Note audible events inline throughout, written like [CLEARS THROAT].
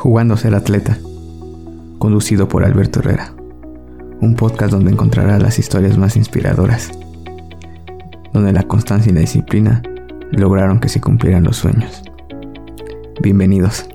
Jugando a ser atleta, conducido por Alberto Herrera, un podcast donde encontrarás las historias más inspiradoras, donde la constancia y la disciplina lograron que se cumplieran los sueños. Bienvenidos.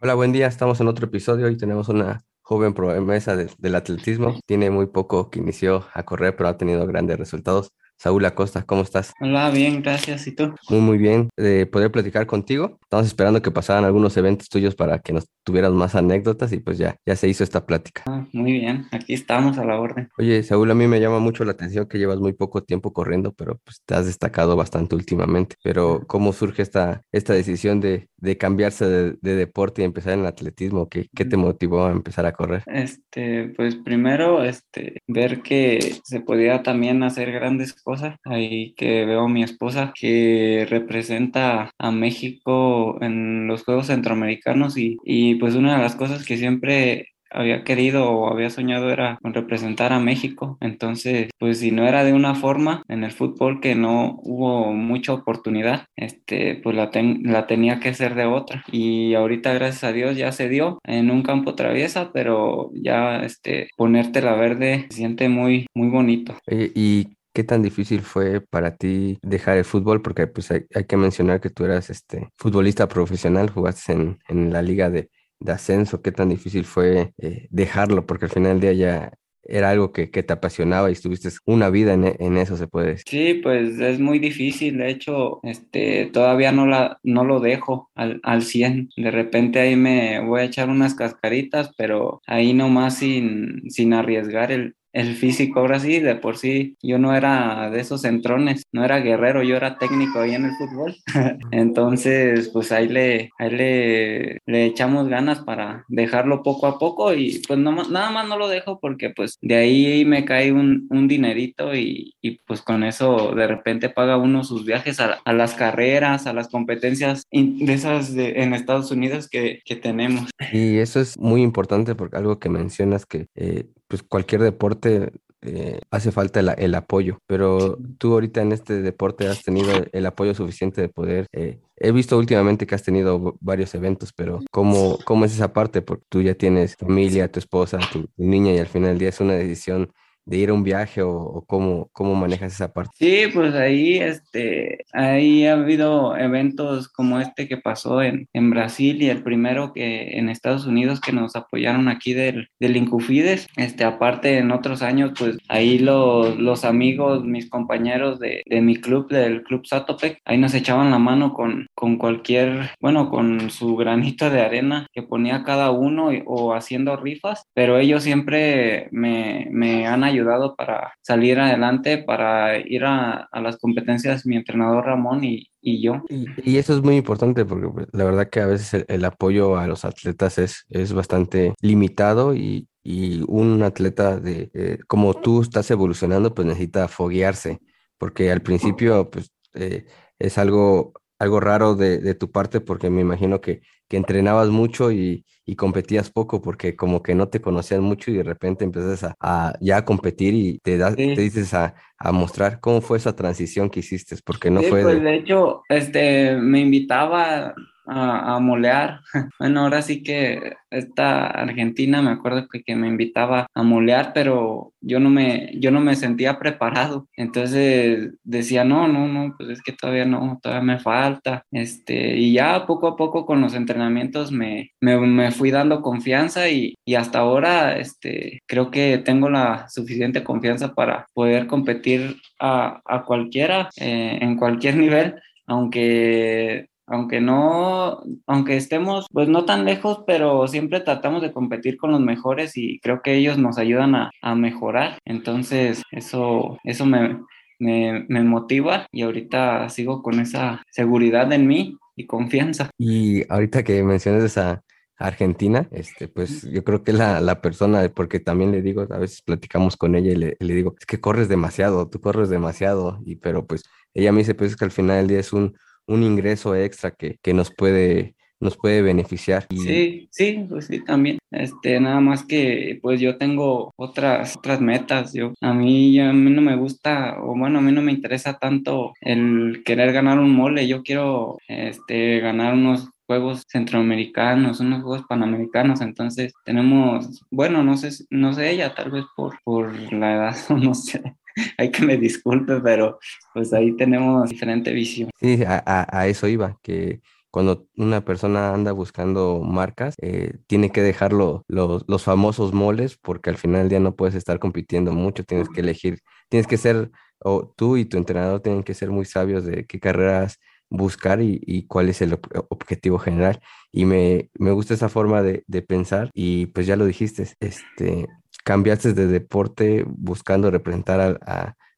Hola, buen día. Estamos en otro episodio y tenemos una joven promesa del atletismo. Tiene muy poco que inició a correr, pero ha tenido grandes resultados. Saúl Acosta, ¿cómo estás? Hola, bien, gracias. ¿Y tú? Muy, muy bien. De poder platicar contigo. Estamos esperando que pasaran algunos eventos tuyos para que nos tuvieras más anécdotas y pues ya, ya se hizo esta plática. Ah, muy bien, aquí estamos a la orden. Oye, Saúl, a mí me llama mucho la atención que llevas muy poco tiempo corriendo, pero pues te has destacado bastante últimamente. Pero ¿cómo surge esta, esta decisión de, de cambiarse de, de, deporte y empezar en el atletismo? ¿Qué, ¿Qué te motivó a empezar a correr? Este, pues primero, este, ver que se podía también hacer grandes cosas Ahí que veo a mi esposa que representa a México en los Juegos Centroamericanos y, y pues una de las cosas que siempre había querido o había soñado era representar a México. Entonces, pues si no era de una forma en el fútbol que no hubo mucha oportunidad, este, pues la, la tenía que ser de otra. Y ahorita, gracias a Dios, ya se dio en un campo traviesa, pero ya este, ponerte la verde se siente muy, muy bonito. y ¿Qué tan difícil fue para ti dejar el fútbol? Porque pues hay, que mencionar que tú eras este futbolista profesional, jugaste en, en la liga de, de, ascenso. ¿Qué tan difícil fue eh, dejarlo? Porque al final del día ya era algo que, que te apasionaba y estuviste una vida en, en, eso, se puede decir. Sí, pues es muy difícil. De hecho, este, todavía no, la, no lo dejo al, al 100. De repente ahí me voy a echar unas cascaritas, pero ahí nomás sin, sin arriesgar el, el físico. Ahora sí, de por sí, yo no era de esos centrones, no era guerrero, yo era técnico ahí en el fútbol. [LAUGHS] Entonces, pues ahí le, ahí le, le, echamos ganas para dejarlo poco a poco y pues no, nada más no lo dejo porque pues de ahí me cae un, un dinerito y, y, pues con eso de repente paga uno sus viajes a, a las carreras, a las competencias de esas en Estados Unidos que, que, tenemos. Y eso es muy importante porque algo que mencionas que eh, pues cualquier deporte eh, hace falta el, el, apoyo, pero tú ahorita en este deporte has tenido el apoyo suficiente de poder. Eh, he visto últimamente que has tenido varios eventos, pero ¿cómo, ¿cómo es esa parte? Porque tú ya tienes familia, tu esposa, tu, tu niña y al final del día es una decisión de ir a un viaje o, o, cómo, cómo manejas esa parte? Sí, pues ahí, este, ahí ha habido eventos como este que pasó en, en Brasil y el primero que en Estados Unidos que nos apoyaron aquí del, del Incufides. Este, aparte en otros años, pues ahí los, los amigos, mis compañeros de, de mi club, del Club Satopec, ahí nos echaban la mano con, con cualquier, bueno, con su granito de arena que ponía cada uno o haciendo rifas, pero ellos siempre me, me han ayudado ayudado para salir adelante, para ir a, a las competencias mi entrenador Ramón y, y yo. Y, y, eso es muy importante porque pues, la verdad que a veces el, el, apoyo a los atletas es, es bastante limitado y, y un atleta de eh, como tú estás evolucionando pues necesita foguearse porque al principio pues eh, es algo algo raro de, de, tu parte porque me imagino que, que entrenabas mucho y, y, competías poco porque como que no te conocían mucho y de repente empiezas a, a ya a competir y te, das, sí. te dices a, a, mostrar cómo fue esa transición que hiciste, porque no sí, fue... Pues de... de hecho, este, me invitaba a, molear. [LAUGHS] Bueno, ahora sí que esta Argentina me acuerdo que, que, me invitaba a molear, pero yo no me, yo no me sentía preparado. Entonces decía, no, no, no, pues es que todavía no, todavía me falta. Este, y ya poco a poco con los entrenamientos me, me, me fui dando confianza y, y, hasta ahora este, creo que tengo la suficiente confianza para poder competir a, a cualquiera, eh, en cualquier [LAUGHS] nivel aunque aunque no, aunque estemos pues no tan lejos, pero siempre tratamos de competir con los mejores y creo que ellos nos ayudan a, a mejorar. Entonces, eso, eso me, me, me, motiva y ahorita sigo con esa seguridad en mí y confianza. Y ahorita que mencionas esa Argentina, este, pues yo creo que la, la persona, porque también le digo, a veces platicamos con ella y le, le digo, es que corres demasiado, tú corres demasiado, y pero pues ella me dice, pues es que al final del día es un un ingreso extra que, que nos puede nos puede beneficiar. Sí, sí, pues sí, también. Este, nada más que pues yo tengo otras, otras metas. Yo, a mí, a mí no me gusta, o bueno, a mí no me interesa tanto el querer ganar un mole. Yo quiero este, ganar unos juegos centroamericanos, unos juegos panamericanos, entonces tenemos, bueno, no sé, no sé ella, tal vez por, por la edad, [LAUGHS] no sé, [LAUGHS] hay que me disculpe, pero pues ahí tenemos diferente visión. Sí, a, a eso iba, que cuando una persona anda buscando marcas, eh, tiene que dejar los, los famosos moles porque al final del día no puedes estar compitiendo mucho, tienes que elegir, tienes que ser, o tú y tu entrenador tienen que ser muy sabios de qué carreras buscar y, cuál es el objetivo general. Y me, me gusta esa forma de, de, pensar y pues ya lo dijiste, este, cambiaste de deporte buscando representar al,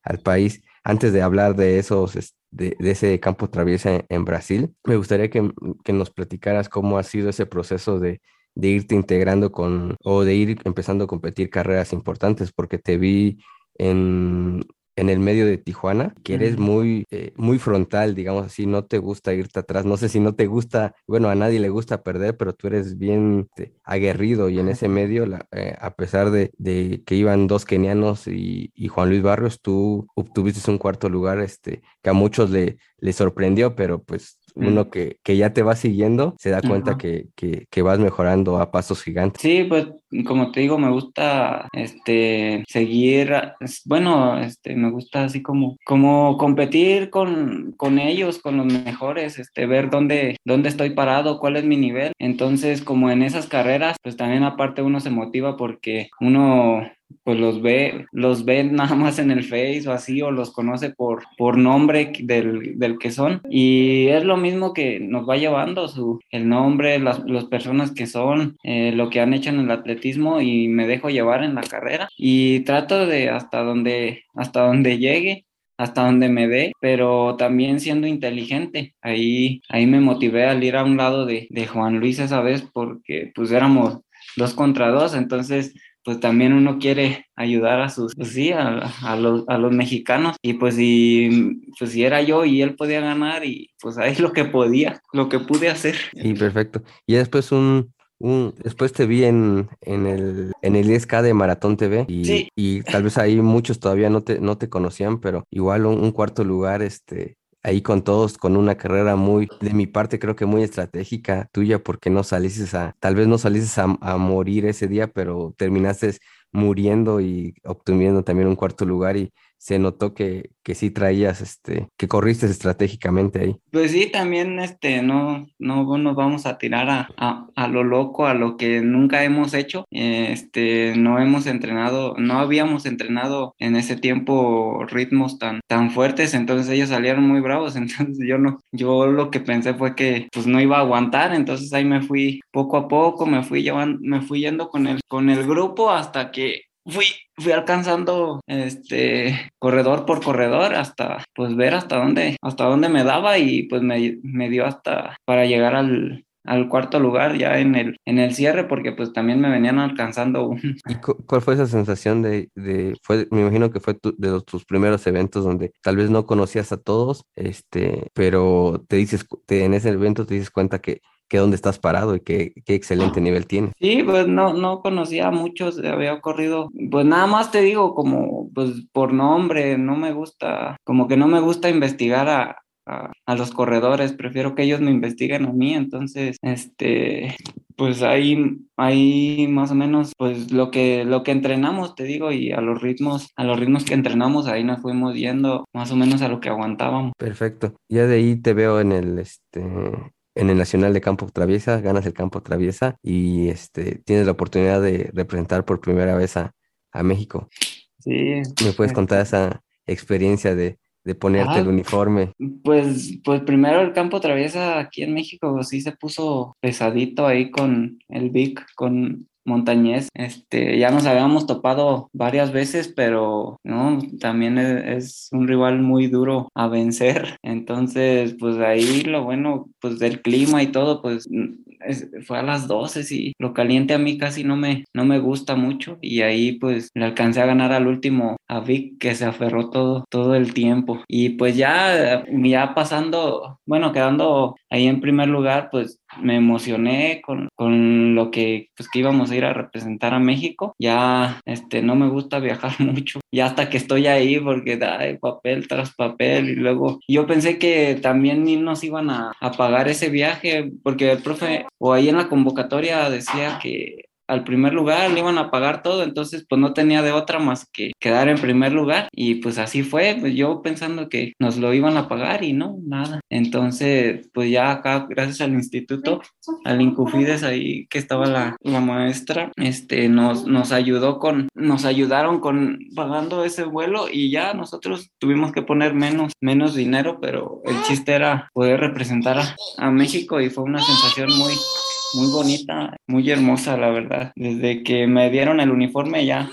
al país. Antes de hablar de esos de, ese campo traviesa en, Brasil. Me gustaría que, nos platicaras cómo ha sido ese proceso de, irte integrando con o de ir empezando a competir carreras importantes, porque te vi en, en el medio de Tijuana, que eres muy, eh, muy frontal, digamos así, no te gusta irte atrás, no sé si no te gusta, bueno, a nadie le gusta perder, pero tú eres bien este, aguerrido y en ese medio, eh, a pesar de, que iban dos kenianos y, Juan Luis Barrios, tú obtuviste un cuarto lugar, este, que a muchos le, le sorprendió, pero pues uno que, que, ya te va siguiendo se da cuenta que, que, que, vas mejorando a pasos gigantes. Sí, pues como te digo, me gusta este seguir, bueno, este me gusta así como, como competir con, con ellos, con los mejores, este, ver dónde, dónde estoy parado, cuál es mi nivel. Entonces, como en esas carreras, pues también aparte uno se motiva porque uno pues los ve, los ve [LAUGHS] nada más en el Face o así, o los conoce por, por nombre del, del que son. Y es lo mismo que nos va llevando su, el nombre, las, las personas que son, eh, lo que han hecho en el atletismo y me dejo llevar en la carrera. Y trato de hasta donde, hasta donde llegue hasta donde me dé, pero también siendo inteligente. Ahí, ahí me motivé al ir a un lado de, de Juan Luis esa vez porque pues éramos dos contra dos, entonces pues también uno quiere ayudar a sus, pues sí, a, los, a, los, mexicanos. Y pues si, pues si era yo y él podía ganar y pues ahí [LAUGHS] lo que podía, lo que pude hacer. Sí, perfecto. Y después un, un después te vi en, en el, en el 10K de Maratón TV y, y tal vez ahí muchos todavía no te, no te conocían, pero igual un, un cuarto lugar, este, ahí con todos, con una carrera muy, de mi parte creo que muy estratégica tuya, porque no saliste a, tal vez no saliste a, morir ese día, pero terminaste muriendo y obteniendo también un cuarto lugar y se notó que, que sí traías, este, que corriste estratégicamente ahí. Pues sí, también, este, no, no nos vamos a tirar a, a, lo loco, a lo que nunca hemos hecho. Este, no hemos entrenado, no habíamos entrenado en ese tiempo ritmos tan, tan fuertes, entonces ellos salieron muy bravos, [LAUGHS] entonces yo no, yo lo que pensé fue que pues no iba a aguantar, entonces ahí me fui poco a poco, me fui llevando, me fui yendo con el, con el grupo hasta que fui, fui alcanzando este corredor por corredor hasta pues ver hasta dónde, hasta dónde me daba y pues me, me dio hasta para llegar al, al cuarto lugar ya en el, en el cierre porque pues también me venían alcanzando [LAUGHS] ¿Y cuál fue esa sensación de, de fue, me imagino que fue de los, tus primeros eventos donde tal vez no conocías a todos, este, pero te dices, te, en ese evento te dices cuenta que que dónde estás parado y qué, qué excelente nivel tienes. Sí, pues no, no conocía a muchos, había ocurrido, pues nada más te digo como, pues por nombre, no me gusta, como que no me gusta investigar a, a, los corredores, prefiero que ellos me investiguen a mí, entonces, este, pues ahí, ahí más o menos, pues lo que, lo que entrenamos, te digo, y a los ritmos, a los ritmos que entrenamos, ahí nos fuimos yendo más o menos a lo que aguantábamos. Perfecto. Ya de ahí te veo en el, este, en el Nacional de Campo Traviesa, ganas el Campo Traviesa y este, tienes la oportunidad de representar por primera vez a, México. Sí. ¿Me puedes contar esa experiencia de, ponerte el uniforme? Pues, pues primero el Campo Traviesa aquí en México sí se puso pesadito ahí con el Vic, con Montañés, este, ya nos habíamos topado varias veces, pero no, también es, un rival muy duro a vencer. [LAUGHS] Entonces, pues ahí lo bueno, pues del clima y todo, pues fue a las 12 y lo caliente a mí casi no me, no me gusta mucho y ahí pues le alcancé a ganar al último a Vic que se aferró todo, todo el tiempo. Y pues ya, ya pasando, bueno, quedando ahí en primer lugar, pues me emocioné con, con lo que, pues, que íbamos a ir a representar a México. Ya este, no me gusta viajar [LAUGHS] mucho, ya hasta que estoy ahí porque hay papel tras papel y luego yo pensé que también nos iban a, a pagar ese viaje porque el profe o ahí en la convocatoria decía que al primer lugar, le iban a pagar todo, entonces pues no tenía de otra más que quedar en primer lugar y pues así fue, pues yo pensando que nos lo iban a pagar y no, nada. Entonces pues ya acá, gracias al instituto, al Incufides ahí que estaba la, maestra, este, nos, nos ayudó con, nos ayudaron con pagando ese vuelo y ya nosotros tuvimos que poner menos, menos dinero, pero el chiste era poder representar a México y fue una sensación muy, muy bonita, muy hermosa, la verdad. Desde que me dieron el uniforme ya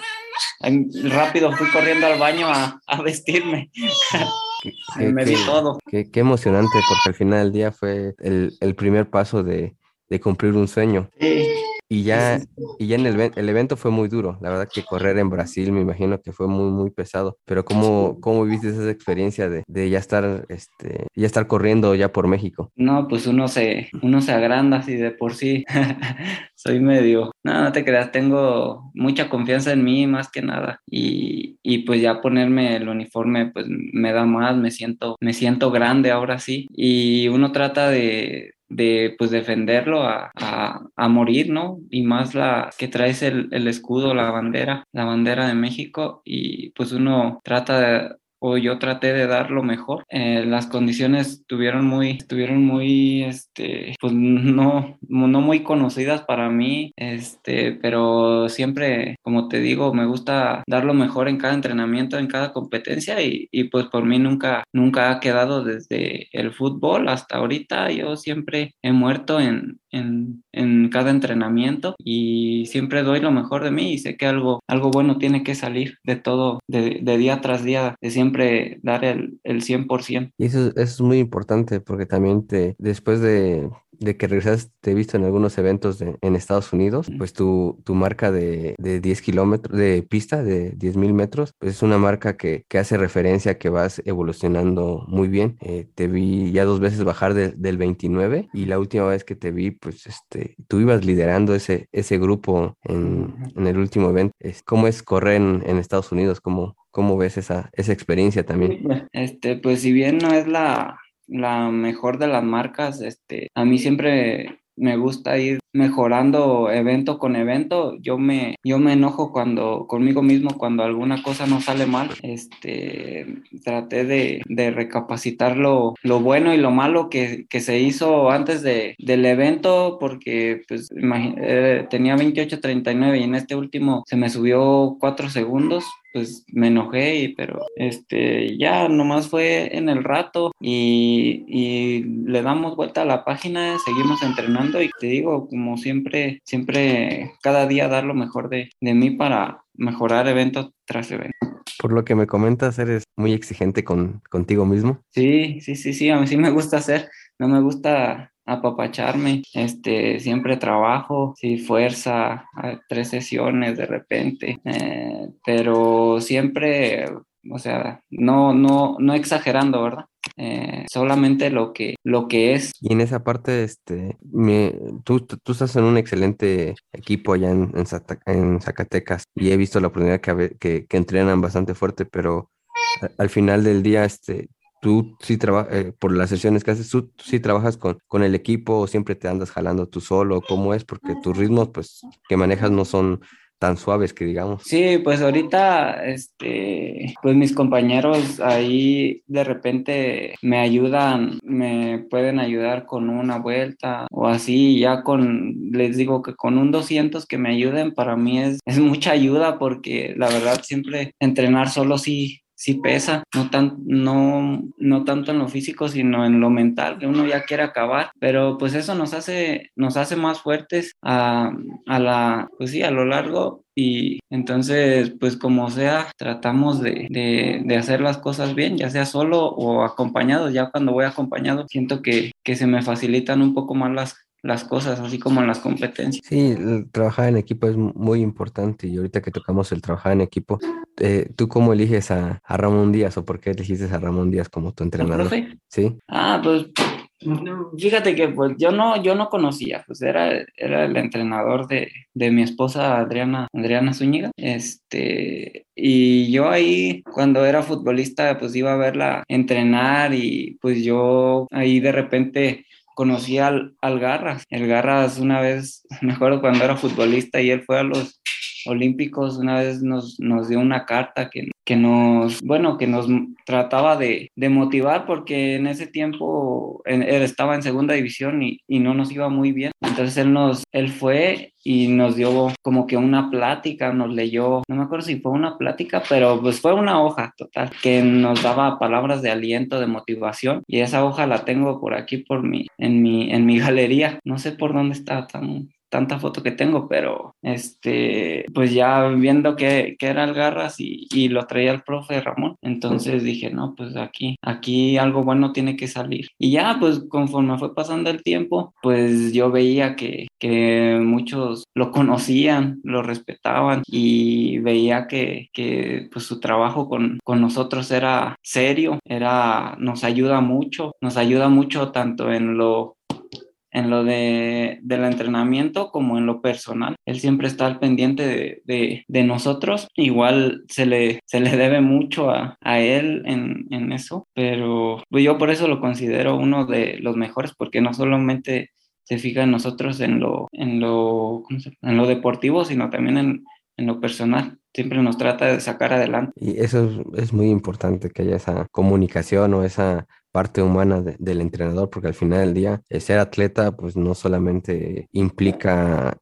rápido fui corriendo al baño a, a vestirme. [LAUGHS] me di todo. Qué, qué, emocionante, porque al final del día fue el, el primer paso de, de, cumplir un sueño. Sí. Y ya, y ya en el, el, evento fue muy duro. La verdad que correr en Brasil me imagino que fue muy, muy pesado. Pero ¿cómo, cómo viviste esa experiencia de, de, ya, estar, este, ya estar corriendo ya por México? No, pues uno se, uno se agranda así de por sí. [LAUGHS] Soy medio... No, no te creas, tengo mucha confianza en mí más que nada. Y, y pues ya ponerme el uniforme pues me da más, me siento, me siento grande ahora sí. Y uno trata de, de pues defenderlo a, a, a, morir, ¿no? Y más la que traes el, el, escudo, la bandera, la bandera de México y pues uno trata de, o yo traté de dar lo mejor. Eh, las condiciones estuvieron muy, estuvieron muy, este, pues no, no muy conocidas para mí, este, pero siempre, como te digo, me gusta dar lo mejor en cada entrenamiento, en cada competencia y, y pues por mí nunca, nunca ha quedado desde el fútbol hasta ahorita. Yo siempre he muerto en, en, en, cada entrenamiento y siempre doy lo mejor de mí y sé que algo, algo bueno tiene que salir de todo, de, de día tras día, de siempre dar el, el 100%. Y eso, eso, es muy importante porque también te, después de, de que regresaste, te he visto en algunos eventos de, en Estados Unidos, pues tu, tu marca de, de 10 kilómetros, de pista de 10 mil metros, pues es una marca que, que, hace referencia a que vas evolucionando muy bien. Eh, te vi ya dos veces bajar de, del 29 y la última vez que te vi, pues este, tú ibas liderando ese, ese grupo en, en el último evento. ¿Cómo es correr en, en Estados Unidos? ¿Cómo, ¿Cómo ves esa, esa experiencia también? Este, pues si bien no es la, la mejor de las marcas. Este, a mí siempre me gusta ir mejorando evento con evento. Yo me, yo me enojo cuando, conmigo mismo cuando alguna cosa no sale mal. Este, traté de, de recapacitar lo, lo, bueno y lo malo que, que se hizo antes de, del evento, porque pues eh, tenía 28.39 y en este último se me subió 4 segundos pues me enojé, pero este, ya nomás fue en el rato y, y, le damos vuelta a la página, seguimos entrenando y te digo, como siempre, siempre cada día dar lo mejor de, de mí para mejorar evento tras evento. Por lo que me comentas, eres muy exigente con, contigo mismo. Sí, sí, sí, sí, a mí sí me gusta hacer, no me gusta apapacharme, este, siempre trabajo, sí, fuerza, tres sesiones de repente, eh, pero siempre, o sea, no, no, no exagerando, ¿verdad? Eh, solamente lo que, lo que es. Y en esa parte, este, me, tú, tú estás en un excelente equipo allá en, en, en Zacatecas y he visto la oportunidad que, que, que entrenan bastante fuerte, pero al final del día, este, tú sí trabajas, eh, por las sesiones que haces, tú, sí trabajas con, con el equipo o siempre te andas jalando tú solo, ¿cómo es? Porque tus ritmos, pues, que manejas no son tan suaves que digamos. Sí, pues ahorita, este, pues mis compañeros ahí de repente me ayudan, me pueden ayudar con una vuelta o así, ya con, les digo que con un 200 que me ayuden, para mí es, es mucha ayuda porque la verdad siempre entrenar solo sí, sí pesa, no, tan, no, no tanto en lo físico, sino en lo mental, que uno ya quiere acabar, pero pues eso nos hace, nos hace más fuertes a, a la, pues sí, a lo largo y entonces, pues como sea, tratamos de, de, hacer las cosas bien, ya sea solo o acompañado. Ya cuando voy acompañado, siento que, que se me facilitan un poco más las, las cosas, así como en las competencias. Sí, trabajar en equipo es muy importante y ahorita que tocamos el trabajar en equipo, eh, ¿tú cómo eliges a, a, Ramón Díaz o por qué elegiste a Ramón Díaz como tu entrenador? ¿Profe? Sí. Ah, pues Fíjate que pues yo no, yo no conocía, pues era, era el entrenador de, de mi esposa Adriana, Adriana Zúñiga, este, y yo ahí cuando era futbolista pues iba a verla entrenar y pues yo ahí de repente conocí al, Garras, el Garras una vez, [LAUGHS] me acuerdo cuando era futbolista y él fue a los Olímpicos una vez nos, nos dio una carta que, que nos, bueno, que nos trataba de, de motivar porque en ese tiempo él estaba en segunda división y, y, no nos iba muy bien. Entonces él nos, él fue y nos dio como que una plática, nos leyó, no me acuerdo si fue una plática, pero pues fue una hoja total que nos daba palabras de aliento, de motivación y esa hoja la tengo por aquí por mi, en mi, en mi galería. No sé por dónde está tan, tanta foto que tengo, pero este, pues ya viendo que, que era el Garras y, y, lo traía el profe Ramón, entonces dije, no, pues aquí, aquí algo bueno tiene que salir. Y ya, pues conforme fue pasando el tiempo, pues yo veía que, que muchos lo conocían, lo respetaban y veía que, que pues su trabajo con, con nosotros era serio, era, nos ayuda mucho, nos ayuda mucho tanto en lo en lo de, del entrenamiento como en lo personal. Él siempre está al pendiente de, de, nosotros. Igual se le, se le debe mucho a, a él en, en, eso, pero pues yo por eso lo considero uno de los mejores, porque no solamente se fija en nosotros en lo, en lo, en lo deportivo, sino también en, en lo personal siempre nos trata de sacar adelante. Y eso es, es, muy importante, que haya esa comunicación o esa parte humana de, del entrenador, porque al final del día, ser atleta, pues no solamente implica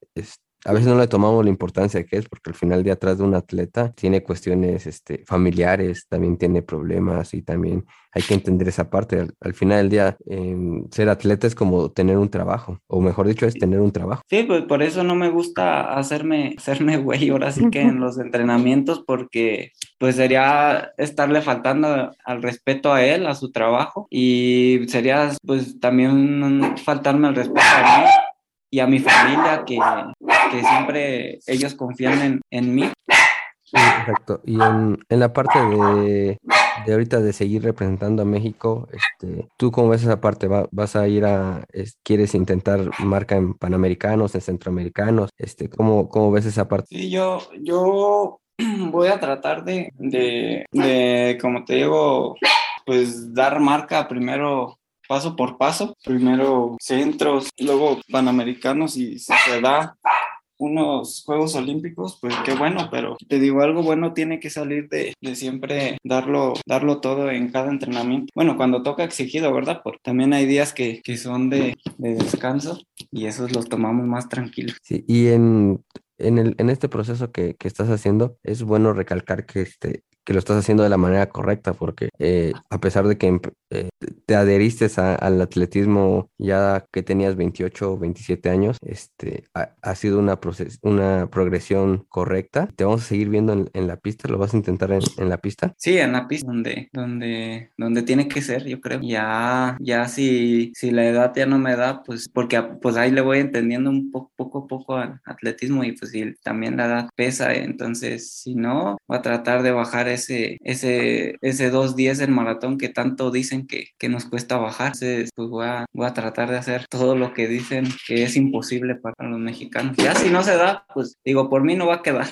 a veces no le tomamos la importancia que es, porque al final de atrás de un atleta tiene cuestiones este, familiares, también tiene problemas y también hay que entender esa parte. Al, final del día, eh, ser atleta es como tener un trabajo, o mejor dicho, es tener un trabajo. Sí, pues por eso no me gusta hacerme, [LAUGHS] hacerme güey ahora sí que en [LAUGHS] los entrenamientos, porque pues sería estarle faltando al respeto a él, a su trabajo, y sería pues también faltarme al respeto a mí y a mi familia que, que siempre ellos confían en, en mí. exacto. Y en, en la parte de, de, ahorita de seguir representando a México, este, ¿tú cómo ves esa parte? ¿Va, ¿Vas a ir a, es, quieres intentar marca en Panamericanos, en Centroamericanos? Este, ¿cómo, ¿Cómo ves esa parte? Sí, yo, yo [CLEARS THROAT] voy a tratar de, de, de, como te digo, pues dar marca primero paso por paso. Primero centros, luego panamericanos y si se da unos Juegos Olímpicos, pues qué bueno, pero te digo, algo bueno tiene que salir de, de, siempre darlo, darlo todo en cada entrenamiento. Bueno, cuando toca exigido, ¿verdad? Porque también hay días que, que son de, de, descanso y esos los tomamos más tranquilos. Sí, y en, en, el, en este proceso que, que, estás haciendo, es bueno recalcar que este, que lo estás haciendo de la manera correcta, porque eh, a pesar de que eh, te adheriste a, al atletismo ya que tenías 28 o 27 años, este, ha, ha sido una, una progresión correcta. Te vamos a seguir viendo en, en la pista, ¿lo vas a intentar en, en, la pista? Sí, en la pista, donde, donde, donde tiene que ser, yo creo. Ya, ya si, si la edad ya no me da, pues porque pues ahí le voy entendiendo un poco, poco a poco al atletismo y pues si también la edad pesa, entonces si no, voy a tratar de bajar ese, ese, ese 2.10 en maratón que tanto dicen que, que nos cuesta bajar. Entonces, pues voy a, voy a tratar de hacer todo lo que dicen que es imposible para los mexicanos. Ya si no se da, pues digo, por mí no va a quedar.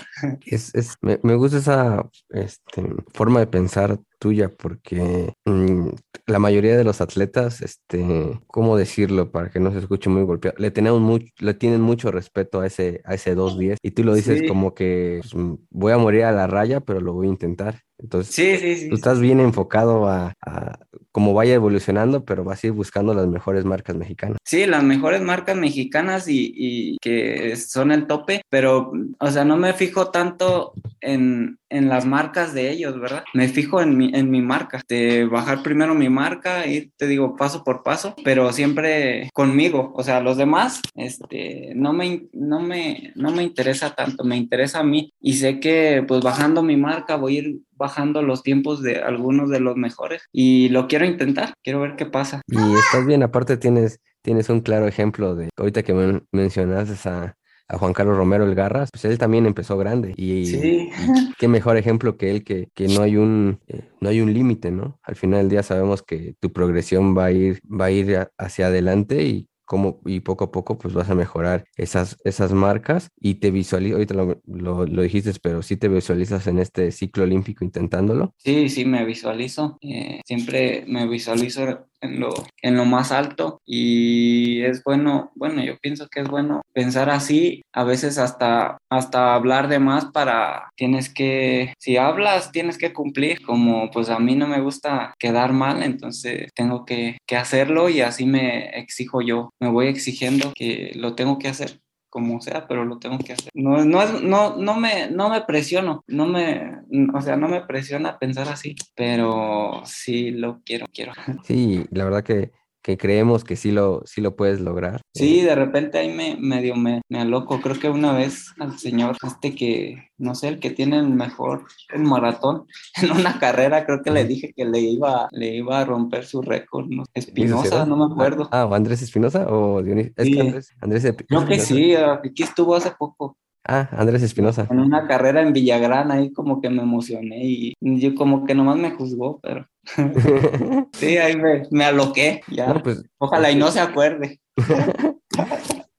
Es, me, me gusta esa este, forma de pensar tuya porque mmm, la mayoría de los atletas, este, ¿cómo decirlo para que no se escuche muy golpeado? Le tenemos mucho, le tienen mucho respeto a ese, a ese 2-10 y tú lo dices sí. como que pues, voy a morir a la raya, pero lo voy a intentar. Entonces, sí, sí, sí, tú estás bien enfocado a, a cómo vaya evolucionando, pero vas a ir buscando las mejores marcas mexicanas. Sí, las mejores marcas mexicanas y, y que son el tope, pero, o sea, no me fijo tanto en, en las marcas de ellos, ¿verdad? Me fijo en mi, en mi marca, de bajar primero mi marca, y te digo paso por paso, pero siempre conmigo, o sea, los demás, este, no me, no me, no me interesa tanto, me interesa a mí y sé que pues bajando mi marca voy a ir bajando los tiempos de algunos de los mejores y lo quiero intentar, quiero ver qué pasa. Y estás bien, aparte tienes, tienes un claro ejemplo de, ahorita que men mencionas a a Juan Carlos Romero el Garras, pues él también empezó grande y, Sí. y [LAUGHS] qué mejor ejemplo que él que, que no hay un eh, no hay un límite, ¿no? Al final del día sabemos que tu progresión va a ir va a ir a- hacia adelante y como y poco a poco pues vas a mejorar esas esas marcas y te visualizas, ahorita lo, lo, dijiste, pero sí te visualizas en este ciclo olímpico intentándolo. Sí, sí, me visualizo. eh, siempre me visualizo en lo, más alto. Y es bueno, bueno, yo pienso que es bueno pensar así, a veces hasta, hasta hablar de más para, tienes que, si hablas, tienes que cumplir, como pues a mí no me gusta quedar mal, entonces tengo que, que hacerlo y así me exijo yo, me voy exigiendo que lo tengo que hacer como sea, pero lo tengo que hacer. No, no, es, no, no, me, no me presiono, no me, o sea, no me presiona pensar así, pero sí lo quiero, quiero. Sí, la verdad que, que creemos que sí lo, sí lo puedes lograr. Sí, de repente ahí me medio me, me aloco. Creo que una vez al señor, este que, no sé, el que tiene el mejor el maratón, [LAUGHS] en una carrera, creo que le dije que le iba, le iba a romper su récord. ¿no? Espinosa, no me acuerdo. Ah, o Andrés Espinosa o Dionisio. Es Sí. que Andrés, Andrés Epi- Creo que Espinosa. sí, aquí estuvo hace poco. Ah, Andrés Espinosa. en una carrera en Villagrán, ahí como que me emocioné y yo como que nomás me juzgó, pero [LAUGHS] sí, ahí me, me aloqué, ya. No, pues, Ojalá y no se acuerde. [LAUGHS]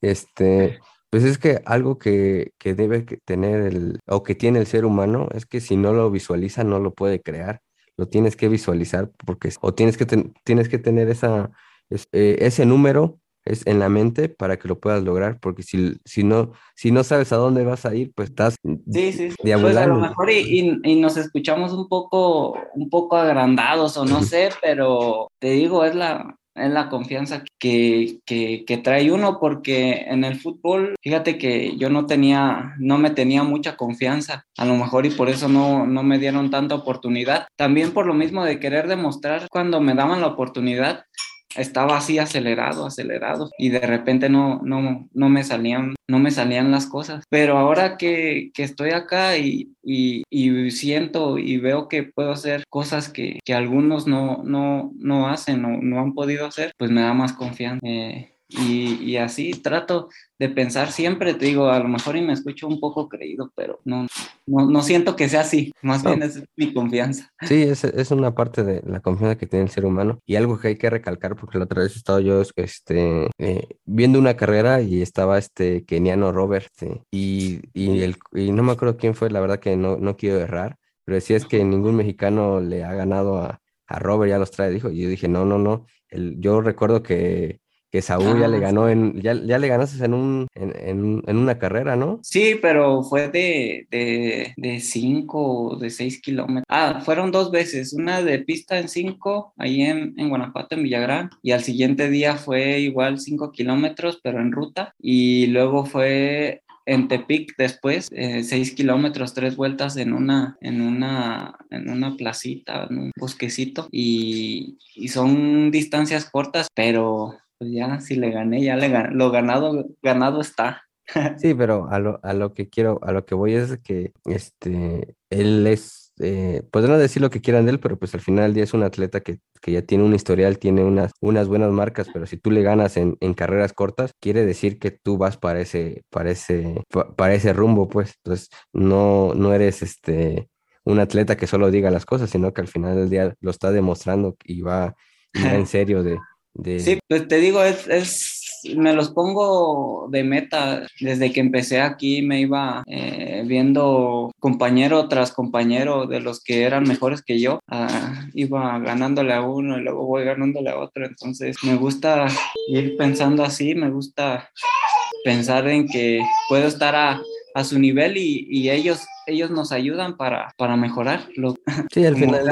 este, pues es que algo que, que debe tener el, o que tiene el ser humano, es que si no lo visualiza, no lo puede crear. Lo tienes que visualizar porque, o tienes que, ten- tienes que tener esa, es- eh, ese número es en la mente para que lo puedas lograr, porque si, si no, si no sabes a dónde vas a ir, pues estás Sí, sí. Pues a lo mejor y, y- y nos escuchamos un poco, un poco agrandados o no sé, pero te digo, es la, es la confianza que, que, que trae uno porque en el fútbol, fíjate que yo no tenía, no me tenía mucha confianza, a lo mejor y por eso no, no me dieron tanta oportunidad. También por lo mismo de querer demostrar cuando me daban la oportunidad, estaba así acelerado, acelerado y de repente no, no, no me salían, no me salían las cosas. Pero ahora que, que estoy acá y, y, siento y veo que puedo hacer cosas que, que algunos no, no, no hacen o no han podido hacer, pues me da más confianza. Eh, y, y así trato de pensar siempre, te digo, a lo mejor y me escucho un poco creído, pero no, no, no siento que sea así, más No. bien es mi confianza. Sí, es, es una parte de la confianza que tiene el ser humano y algo que hay que recalcar porque la otra vez estaba yo este, eh, viendo una carrera y estaba este keniano Robert este, y, y, el, y no me acuerdo quién fue, la verdad que no, no quiero errar, pero decía es que ningún mexicano le ha ganado a, a Robert, ya los trae, dijo, y yo dije, no, no, no, el, yo recuerdo que, que Saúl ya le Ah, ganó en, ya, ya le ganaste en un, en, en, en una carrera, ¿no? Sí, pero fue de, de, de cinco o de seis kilómetros. Ah, fueron dos veces, una de pista en cinco, ahí en, en Guanajuato, en Villagrán, y al siguiente día fue igual cinco kilómetros, pero en ruta, y luego fue en Tepic después, eh, seis kilómetros, tres vueltas en una, en una, en una placita, en un bosquecito, y, y son distancias cortas, pero pues ya si le gané, ya le gané, lo ganado, ganado está. [LAUGHS] Sí, pero a lo, a lo que quiero, a lo que voy es que este, él es, eh, podrán decir lo que quieran de él, pero pues al final del día es un atleta que, que ya tiene un historial, tiene unas, unas buenas marcas, pero si tú le ganas en, en carreras cortas, quiere decir que tú vas para ese, para ese, pa- para ese rumbo, pues. Entonces, no, no eres este un atleta que solo diga las cosas, sino que al final del día lo está demostrando y va, y va en [LAUGHS] serio de, de Sí, pues te digo, es, es, me los pongo de meta. Desde que empecé aquí me iba eh, viendo compañero tras compañero de los que eran mejores que yo. Ah, iba ganándole a uno y luego voy ganándole a otro. Entonces me gusta ir pensando así, me gusta pensar en que puedo estar a, a su nivel y, y ellos, ellos nos ayudan para, para mejorar. Lo, Sí, al final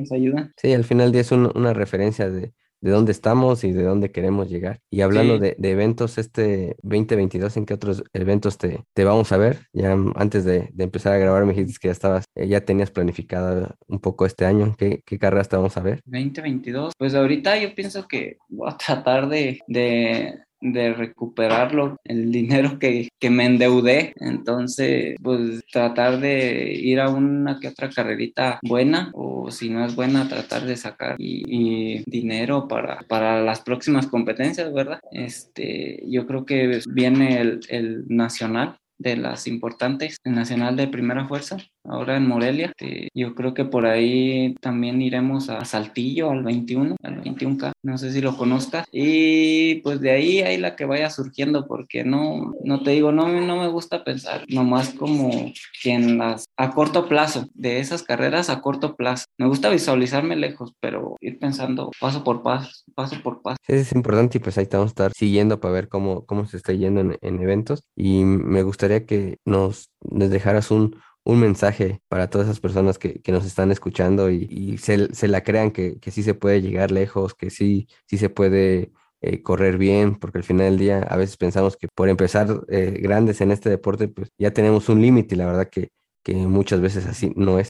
nos ayudan. Sí, al final día es un- una referencia de, de dónde estamos y de dónde queremos llegar. Y hablando Sí. de, de eventos, este 2022, ¿en qué otros eventos te, te vamos a ver? Ya antes de, de empezar a grabar me dijiste que ya estabas, eh, ya tenías planificada un poco este año. ¿Qué, qué carreras te vamos a ver? 2022. Pues ahorita yo pienso que voy a tratar de, de, de recuperarlo, el dinero que, que, me endeudé. Entonces, pues tratar de ir a una que otra carrerita buena o si no es buena, tratar de sacar y, dinero para, para las próximas competencias, ¿verdad? Este, yo creo que viene el, el nacional de las importantes, el Nacional de Primera Fuerza, ahora en Morelia. Este, yo creo que por ahí también iremos a Saltillo al 21, al 21K, no sé si lo conozcas. Y pues de ahí hay la que vaya surgiendo, porque no, no te digo, no, no me gusta pensar nomás como que en las, a corto plazo, de esas carreras a corto plazo. Me gusta visualizarme lejos, pero ir pensando paso por paso, paso por paso. es importante y pues ahí estamos a estar siguiendo para ver cómo, cómo se está yendo en, en eventos. Y me gustaría que nos, nos dejaras un, un mensaje para todas esas personas que, que nos están escuchando y, se, se, la crean que, que, sí se puede llegar lejos, que sí, sí se puede eh, correr bien, porque al final del día a veces pensamos que por empezar eh, grandes en este deporte, pues ya tenemos un límite y la verdad que, que muchas veces así no es.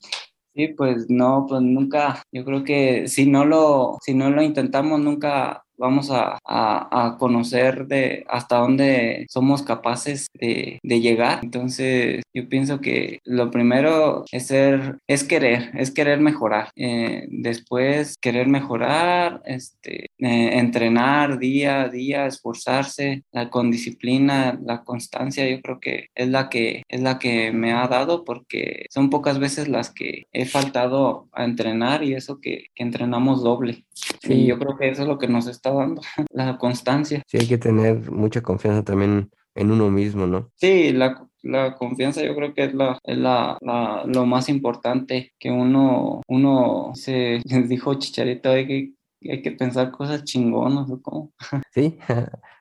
Sí, pues no, pues nunca, yo creo que si no lo, si no lo intentamos, nunca vamos a, a, conocer de hasta dónde somos capaces de, de, llegar. Entonces, yo pienso que lo primero es ser, es querer, es querer mejorar. Eh, después, querer mejorar, este, eh, entrenar día a día, esforzarse, la, con disciplina, la constancia, yo creo que es la que, es la que me ha dado porque son pocas veces las que he faltado a entrenar y eso que, que entrenamos doble. Sí. Y yo creo que eso es lo que nos está dando, [LAUGHS] la constancia. Sí, hay que tener mucha confianza también en uno mismo, ¿no? Sí, la, la confianza yo creo que es, la, es la, la, lo más importante que uno, uno se [LAUGHS] dijo Chicharito, hay que, hay que pensar cosas chingonas, ¿cómo? [LAUGHS] Sí,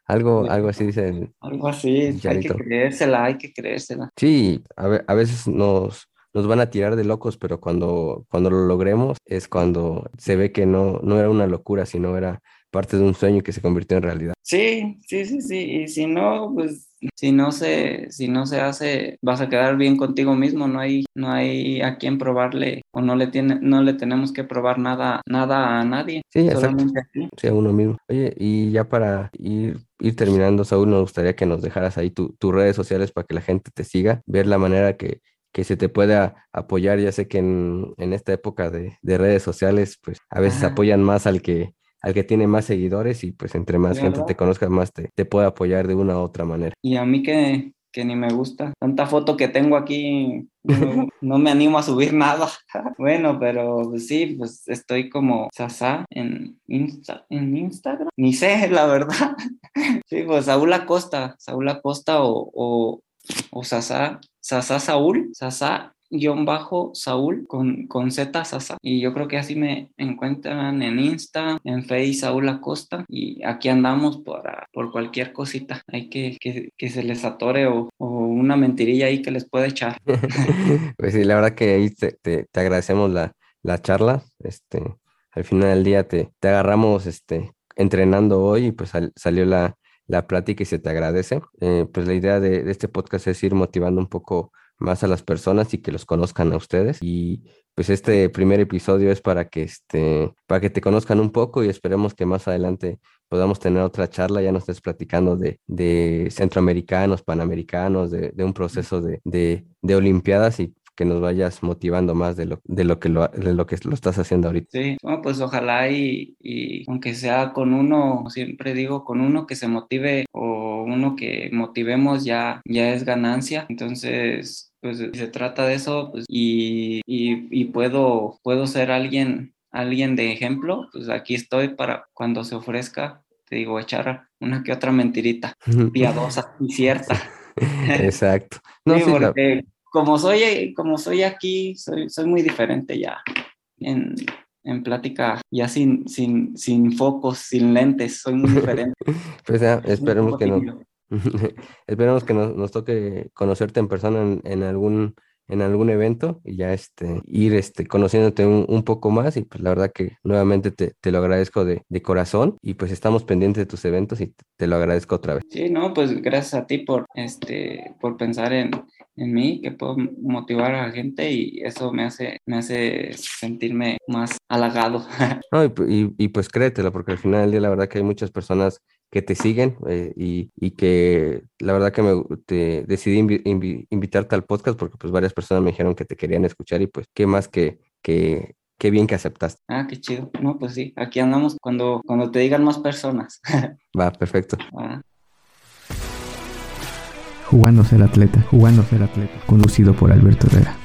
algo, algo así dice. Algo así, Chicharito. hay que creérsela, hay que creérsela. Sí, a, a veces nos nos van a tirar de locos, pero cuando, cuando lo logremos es cuando se ve que no, no era una locura, sino era parte de un sueño que se convirtió en realidad. Sí, sí, sí, sí. Y si no, pues si no se, si no se hace, vas a quedar bien contigo mismo. No hay, no hay a quien probarle o no le tiene, no le tenemos que probar nada, nada a nadie. Sí, solamente a Sí, a uno mismo. Oye, y ya para ir, ir terminando, Saúl, nos gustaría que nos dejaras ahí tus redes sociales para que la gente te siga, ver la manera que que se te pueda apoyar. Ya sé que en, en esta época de, de, redes sociales, pues a veces Ajá. apoyan más al que, al que tiene más seguidores y pues entre más gente te conozca, más te, te, puede apoyar de una u otra manera. Y a mí que, que ni me gusta. Tanta foto que tengo aquí, no, [LAUGHS] no me animo a subir nada. [LAUGHS] bueno, pero pues, sí, pues estoy como Sasa en, Insta, en Instagram. Ni sé, la verdad. [LAUGHS] sí, pues Saúl Acosta, Saúl Acosta o, o, o Sasa Sasa Saúl, Sasa guion bajo Saúl con, con Z Sasa. Y yo creo que así me encuentran en Insta, en Face Saúl Acosta. Y aquí andamos para, por cualquier cosita. Hay que, que, que se les atore o, o, una mentirilla ahí que les pueda echar. [LAUGHS] [LAUGHS] pues sí, la verdad que ahí te, te, te agradecemos la, la, charla. Este, al final del día te, te agarramos este, entrenando hoy y pues sal, salió la, la plática y se te agradece. Eh, pues la idea de, de, este podcast es ir motivando un poco más a las personas y que los conozcan a ustedes. Y pues este primer episodio es para que, este, para que te conozcan un poco y esperemos que más adelante podamos tener otra charla, ya nos estés platicando de, de centroamericanos, panamericanos, de, de un proceso de, de, de Olimpiadas y que nos vayas motivando más de lo, de lo, que, lo, de lo que lo estás haciendo ahorita. Sí, bueno, pues ojalá y, y, aunque sea con uno, siempre digo, con uno que se motive o uno que motivemos ya, ya es ganancia. Entonces, pues se trata de eso pues, y, y, y puedo, puedo ser alguien, alguien de ejemplo, pues aquí estoy para cuando se ofrezca, te digo, echar una que otra mentirita piadosa y cierta. [LAUGHS] Exacto. No, sí, porque, la como soy, como soy aquí, soy, soy muy diferente ya en, en plática, ya sin, sin, sin focos, sin lentes, soy muy diferente. [LAUGHS] pues ya, esperemos que, no, [LAUGHS] esperemos que nos, nos, toque conocerte en persona en, en, algún en algún evento y ya este ir este conociéndote un, un poco más y pues la verdad que nuevamente te, te lo agradezco de, de, corazón y pues estamos pendientes de tus eventos y te, te, lo agradezco otra vez. Sí, no, pues gracias a ti por este por pensar en, en mí, que puedo motivar a la gente y eso me hace, me hace sentirme más halagado. [LAUGHS] no, y, y, y, pues créetelo, porque al final del día la verdad que hay muchas personas que te siguen eh, y, y, que la verdad que me te decidí invitarte al podcast porque pues varias personas me dijeron que te querían escuchar y pues qué más que, que qué bien que aceptaste. Ah, qué chido. No, pues sí, aquí andamos cuando, cuando te digan más personas. [LAUGHS] Va, perfecto. Ah. Jugando ser atleta, jugando ser atleta, conducido por Alberto Herrera.